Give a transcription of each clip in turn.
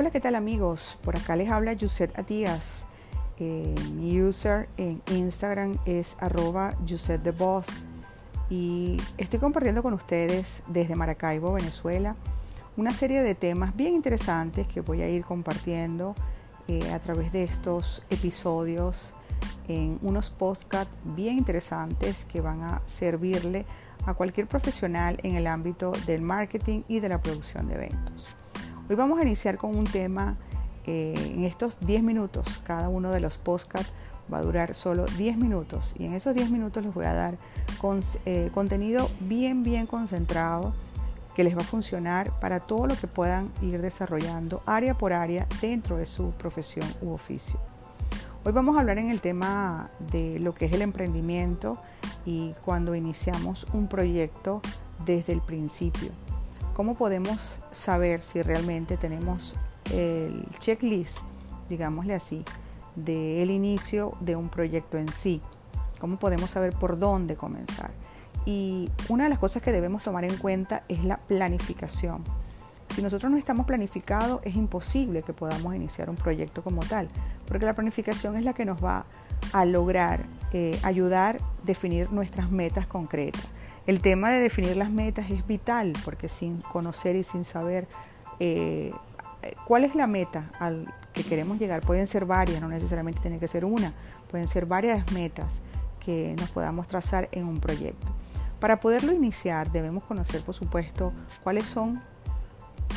Hola, ¿qué tal amigos? Por acá les habla Yuset Atías. Eh, mi user en Instagram es arroba Boss y estoy compartiendo con ustedes desde Maracaibo, Venezuela, una serie de temas bien interesantes que voy a ir compartiendo eh, a través de estos episodios en unos podcasts bien interesantes que van a servirle a cualquier profesional en el ámbito del marketing y de la producción de eventos. Hoy vamos a iniciar con un tema eh, en estos 10 minutos. Cada uno de los podcasts va a durar solo 10 minutos y en esos 10 minutos les voy a dar eh, contenido bien, bien concentrado que les va a funcionar para todo lo que puedan ir desarrollando área por área dentro de su profesión u oficio. Hoy vamos a hablar en el tema de lo que es el emprendimiento y cuando iniciamos un proyecto desde el principio. ¿Cómo podemos saber si realmente tenemos el checklist, digámosle así, del inicio de un proyecto en sí? ¿Cómo podemos saber por dónde comenzar? Y una de las cosas que debemos tomar en cuenta es la planificación. Si nosotros no estamos planificados, es imposible que podamos iniciar un proyecto como tal, porque la planificación es la que nos va a lograr eh, ayudar a definir nuestras metas concretas. El tema de definir las metas es vital, porque sin conocer y sin saber eh, cuál es la meta al que queremos llegar, pueden ser varias, no necesariamente tiene que ser una, pueden ser varias metas que nos podamos trazar en un proyecto. Para poderlo iniciar debemos conocer, por supuesto, cuáles son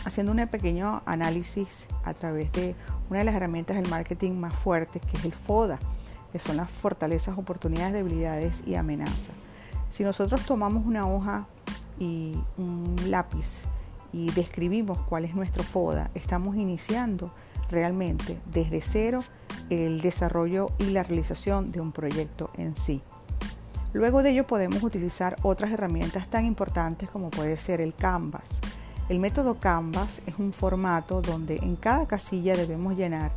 haciendo un pequeño análisis a través de una de las herramientas del marketing más fuertes, que es el FODA, que son las fortalezas, oportunidades, debilidades y amenazas. Si nosotros tomamos una hoja y un lápiz y describimos cuál es nuestro FODA, estamos iniciando realmente desde cero el desarrollo y la realización de un proyecto en sí. Luego de ello podemos utilizar otras herramientas tan importantes como puede ser el Canvas, el método Canvas es un formato donde en cada casilla debemos llenar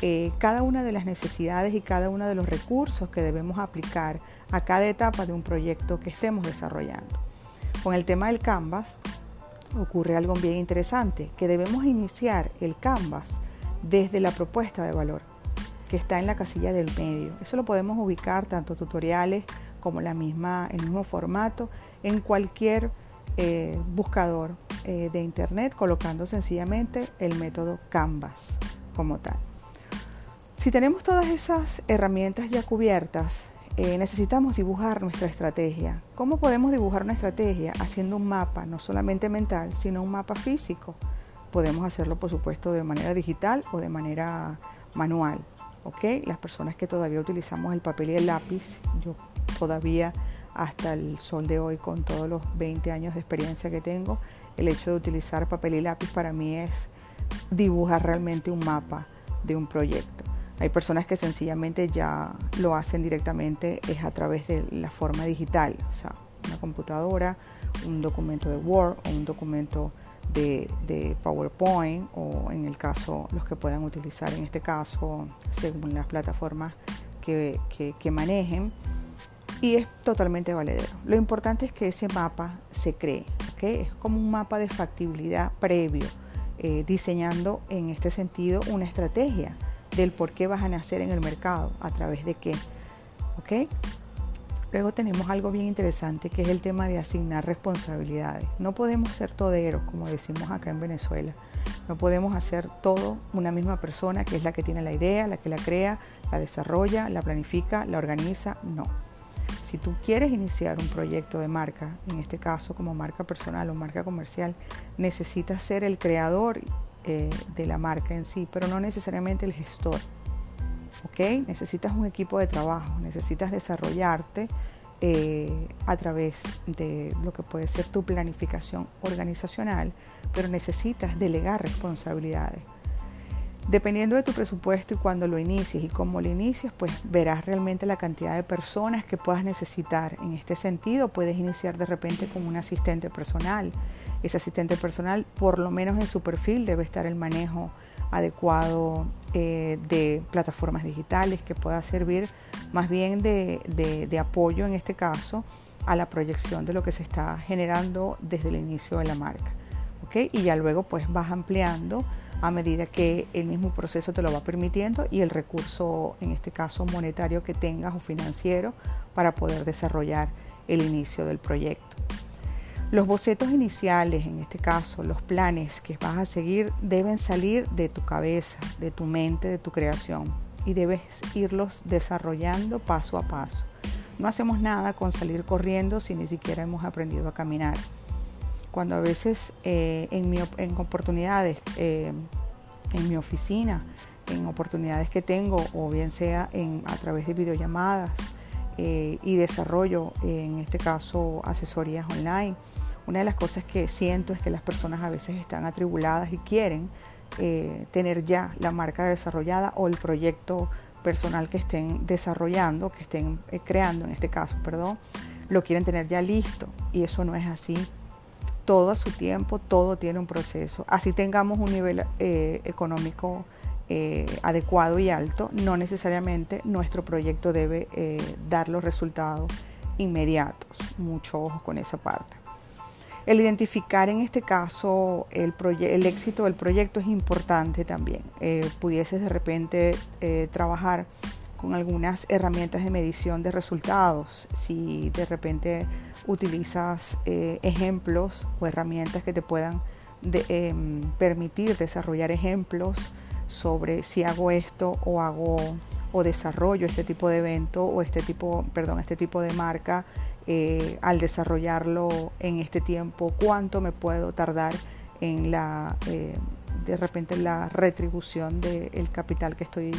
eh, cada una de las necesidades y cada uno de los recursos que debemos aplicar a cada etapa de un proyecto que estemos desarrollando. Con el tema del Canvas ocurre algo bien interesante, que debemos iniciar el Canvas desde la propuesta de valor, que está en la casilla del medio. Eso lo podemos ubicar tanto tutoriales como la misma, el mismo formato en cualquier eh, buscador eh, de internet colocando sencillamente el método Canvas como tal. Si tenemos todas esas herramientas ya cubiertas, eh, necesitamos dibujar nuestra estrategia. ¿Cómo podemos dibujar una estrategia? Haciendo un mapa, no solamente mental, sino un mapa físico. Podemos hacerlo, por supuesto, de manera digital o de manera manual. ¿ok? Las personas que todavía utilizamos el papel y el lápiz, yo todavía hasta el sol de hoy, con todos los 20 años de experiencia que tengo, el hecho de utilizar papel y lápiz para mí es dibujar realmente un mapa de un proyecto. Hay personas que sencillamente ya lo hacen directamente es a través de la forma digital, o sea, una computadora, un documento de Word o un documento de, PowerPoint o en el caso los que puedan utilizar en este caso según las plataformas que, manejen y es totalmente valedero. Lo importante es que ese mapa se cree, es como un mapa de factibilidad previo, eh, diseñando en este sentido una estrategia del por qué vas a nacer en el mercado, a través de qué. ¿okay? Luego tenemos algo bien interesante que es el tema de asignar responsabilidades. No podemos ser toderos, como decimos acá en Venezuela. No podemos hacer todo una misma persona que es la que tiene la idea, la que la crea, la desarrolla, la planifica, la organiza. No si tú quieres iniciar un proyecto de marca, en este caso como marca personal o marca comercial, necesitas ser el creador eh, de la marca en sí, pero no necesariamente el gestor. Necesitas un equipo de trabajo, necesitas desarrollarte eh, a través de lo que puede ser tu planificación organizacional, pero necesitas delegar responsabilidades. Dependiendo de tu presupuesto y cuando lo inicies y cómo lo inicies, pues verás realmente la cantidad de personas que puedas necesitar. En este sentido, puedes iniciar de repente con un asistente personal. Ese asistente personal, por lo menos en su perfil, debe estar el manejo adecuado eh, de plataformas digitales que pueda servir más bien de, apoyo en este caso a la proyección de lo que se está generando desde el inicio de la marca. Y ya luego pues vas ampliando a medida que el mismo proceso te lo va permitiendo y el recurso, en este caso monetario que tengas o financiero, para poder desarrollar el inicio del proyecto. Los bocetos iniciales, en este caso, los planes que vas a seguir, deben salir de tu cabeza, de tu mente, de tu creación y debes irlos desarrollando paso a paso. No hacemos nada con salir corriendo si ni siquiera hemos aprendido a caminar. Cuando a veces eh, en, mi, en, oportunidades, eh, en mi oficina, en oportunidades que tengo, o bien sea en, a través de videollamadas eh, y desarrollo, en este caso asesorías online, una de las cosas que siento es que las personas a veces están atribuladas y quieren tener ya la marca desarrollada o el proyecto personal que estén desarrollando, que estén creando en este caso, perdón, lo quieren tener ya listo y eso no es así. Todo a su tiempo, todo tiene un proceso. Así tengamos un nivel eh, económico eh, adecuado y alto, no necesariamente nuestro proyecto debe dar los resultados inmediatos. Mucho ojo con esa parte. El identificar en este caso el, el éxito del proyecto es importante también. Eh, pudieses de repente eh, trabajar con algunas herramientas de medición de resultados. Si de repente utilizas eh, ejemplos o herramientas que te puedan em, permitir desarrollar ejemplos sobre si hago esto o hago o desarrollo este tipo de evento o este tipo, perdón, este tipo de marca eh, al desarrollarlo en este tiempo, cuánto me puedo tardar en la, eh, de repente la retribución del capital que estoy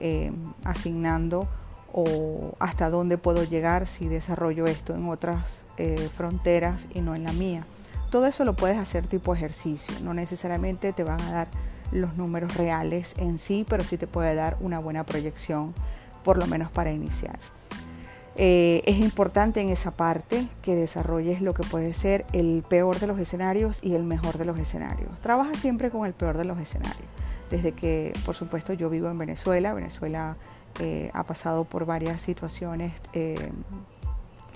eh, asignando o hasta dónde puedo llegar si desarrollo esto en otras fronteras y no en la mía. Todo eso lo puedes hacer tipo ejercicio, no necesariamente te van a dar los números reales en sí, pero sí te puede dar una buena proyección, por lo menos para iniciar. Eh, es importante en esa parte que desarrolles lo que puede ser el peor de los escenarios y el mejor de los escenarios. Trabaja siempre con el peor de los escenarios. Desde que, por supuesto, yo vivo en Venezuela, Venezuela eh, ha pasado por varias situaciones eh,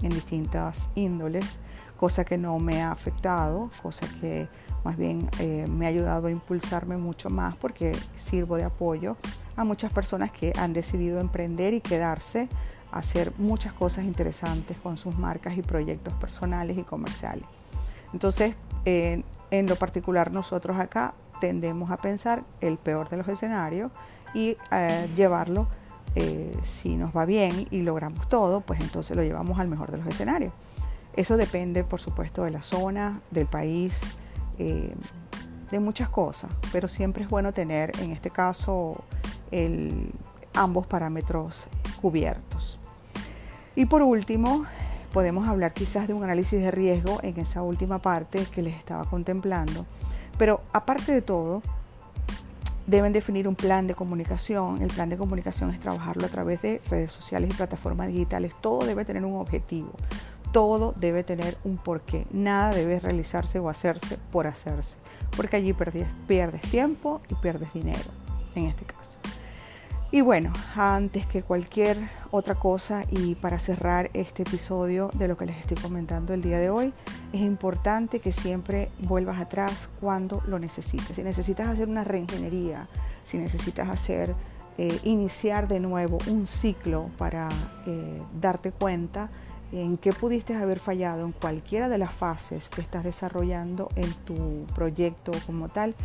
en distintas índoles, cosa que no me ha afectado, cosa que más bien me ha ayudado a impulsarme mucho más porque sirvo de apoyo a muchas personas que han decidido emprender y quedarse hacer muchas cosas interesantes con sus marcas y proyectos personales y comerciales. Entonces, en lo particular nosotros acá tendemos a pensar el peor de los escenarios y eh, llevarlo, eh, si nos va bien y logramos todo, pues entonces lo llevamos al mejor de los escenarios. Eso depende, por supuesto, de la zona, del país, eh, de muchas cosas, pero siempre es bueno tener, en este caso, ambos parámetros cubiertos. Y por último, podemos hablar quizás de un análisis de riesgo en esa última parte que les estaba contemplando. Pero aparte de todo, deben definir un plan de comunicación. El plan de comunicación es trabajarlo a través de redes sociales y plataformas digitales. Todo debe tener un objetivo. Todo debe tener un porqué. Nada debe realizarse o hacerse por hacerse. Porque allí pierdes, tiempo y pierdes dinero, en este caso. Y bueno, antes que cualquier otra cosa y para cerrar este episodio de lo que les estoy comentando el día de hoy, es importante que siempre vuelvas atrás cuando lo necesites. Si necesitas hacer una reingeniería, si necesitas hacer, eh, iniciar de nuevo un ciclo para eh, darte cuenta en qué pudiste haber fallado en cualquiera de las fases que estás desarrollando en tu proyecto como tal,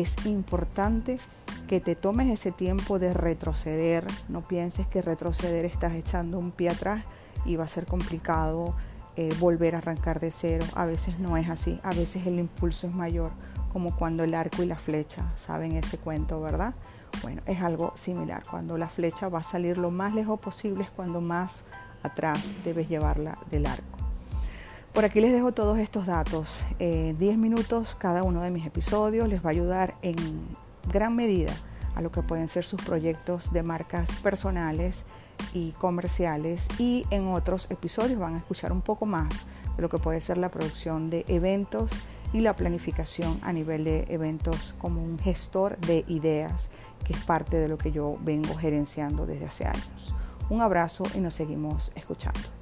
es importante que te tomes ese tiempo de retroceder. No pienses que retroceder estás echando un pie atrás y va a ser complicado eh, volver a arrancar de cero. A veces no es así. A veces el impulso es mayor, como cuando el arco y la flecha, ¿saben ese cuento, verdad? Bueno, es algo similar. Cuando la flecha va a salir lo más lejos posible es cuando más atrás debes llevarla del arco. Por aquí les dejo todos estos datos. 10 eh, minutos cada uno de mis episodios les va a ayudar en gran medida a lo que pueden ser sus proyectos de marcas personales y comerciales y en otros episodios van a escuchar un poco más de lo que puede ser la producción de eventos y la planificación a nivel de eventos como un gestor de ideas, que es parte de lo que yo vengo gerenciando desde hace años. Un abrazo y nos seguimos escuchando.